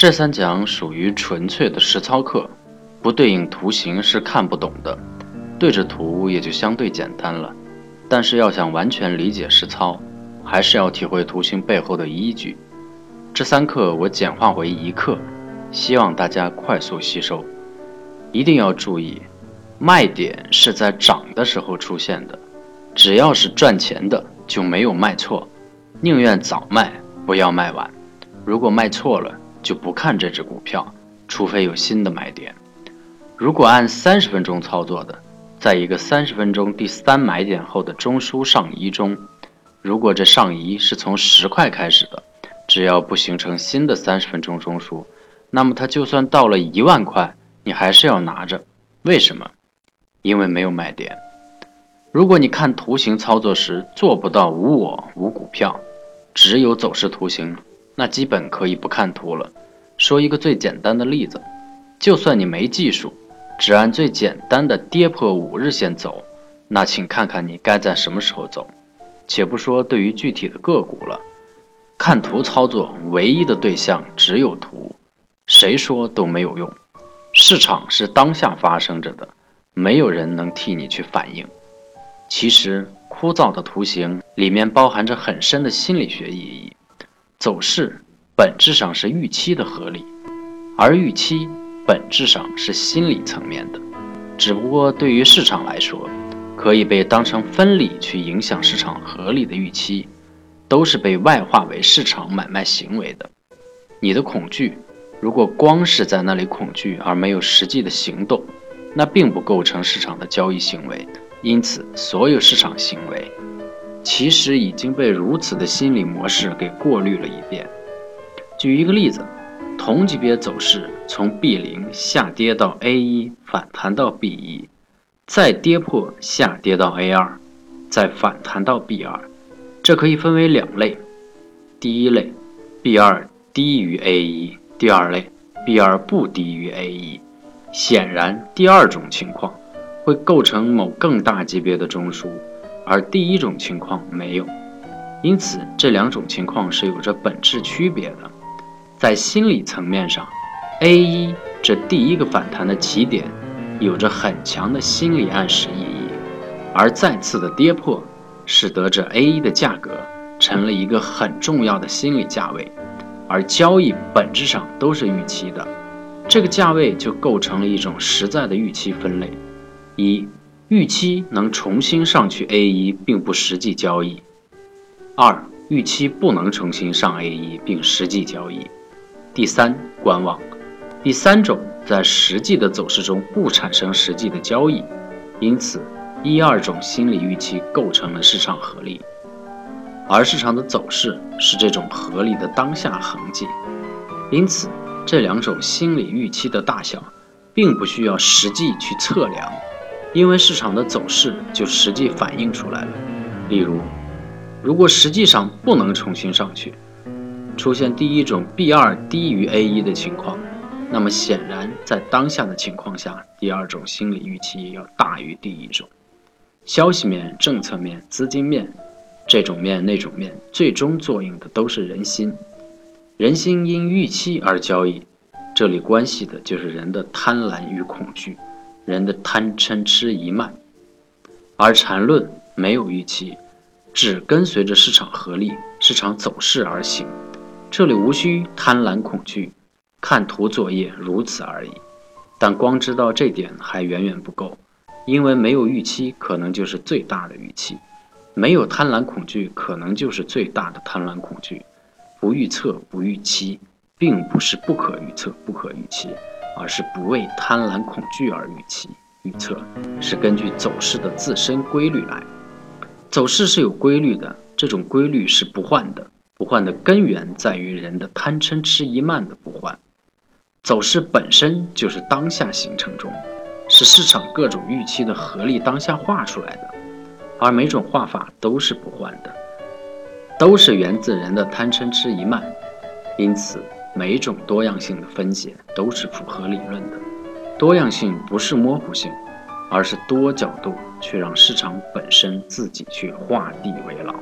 这三讲属于纯粹的实操课，不对应图形是看不懂的，对着图也就相对简单了。但是要想完全理解实操，还是要体会图形背后的依据。这三课我简化为一课，希望大家快速吸收。一定要注意，卖点是在涨的时候出现的，只要是赚钱的就没有卖错，宁愿早卖，不要卖晚。如果卖错了，就不看这只股票，除非有新的买点。如果按三十分钟操作的，在一个三十分钟第三买点后的中枢上移中，如果这上移是从十块开始的，只要不形成新的三十分钟中枢，那么它就算到了一万块，你还是要拿着。为什么？因为没有买点。如果你看图形操作时做不到无我无股票，只有走势图形。那基本可以不看图了。说一个最简单的例子，就算你没技术，只按最简单的跌破五日线走，那请看看你该在什么时候走。且不说对于具体的个股了，看图操作唯一的对象只有图，谁说都没有用。市场是当下发生着的，没有人能替你去反应。其实枯燥的图形里面包含着很深的心理学意义。走势本质上是预期的合理，而预期本质上是心理层面的。只不过对于市场来说，可以被当成分理去影响市场合理的预期，都是被外化为市场买卖行为的。你的恐惧，如果光是在那里恐惧而没有实际的行动，那并不构成市场的交易行为。因此，所有市场行为。其实已经被如此的心理模式给过滤了一遍。举一个例子，同级别走势从 B 零下跌到 A 一，反弹到 B 一，再跌破下跌到 A 二，再反弹到 B 二，这可以分为两类。第一类，B 二低于 A 一；第二类，B 二不低于 A 一。显然，第二种情况会构成某更大级别的中枢。而第一种情况没有，因此这两种情况是有着本质区别的。在心理层面上，A 一这第一个反弹的起点，有着很强的心理暗示意义，而再次的跌破，使得这 A 一的价格成了一个很重要的心理价位。而交易本质上都是预期的，这个价位就构成了一种实在的预期分类。一预期能重新上去 A 一，并不实际交易；二，预期不能重新上 A 一并实际交易；第三，观望。第三种在实际的走势中不产生实际的交易，因此一二种心理预期构成了市场合力，而市场的走势是这种合理的当下痕迹。因此，这两种心理预期的大小，并不需要实际去测量。因为市场的走势就实际反映出来了。例如，如果实际上不能重新上去，出现第一种 B 二低于 A 一的情况，那么显然在当下的情况下，第二种心理预期要大于第一种。消息面、政策面、资金面，这种面、那种面，最终作用的都是人心。人心因预期而交易，这里关系的就是人的贪婪与恐惧。人的贪嗔痴疑慢，而缠论没有预期，只跟随着市场合力、市场走势而行。这里无需贪婪恐惧，看图作业如此而已。但光知道这点还远远不够，因为没有预期可能就是最大的预期，没有贪婪恐惧可能就是最大的贪婪恐惧。不预测、不预期，并不是不可预测、不可预期。而是不为贪婪恐惧而预期预测，是根据走势的自身规律来。走势是有规律的，这种规律是不换的。不换的根源在于人的贪嗔痴疑慢的不换。走势本身就是当下形成中，是市场各种预期的合力当下画出来的，而每种画法都是不换的，都是源自人的贪嗔痴疑慢，因此。每种多样性的分解都是符合理论的。多样性不是模糊性，而是多角度去让市场本身自己去画地为牢。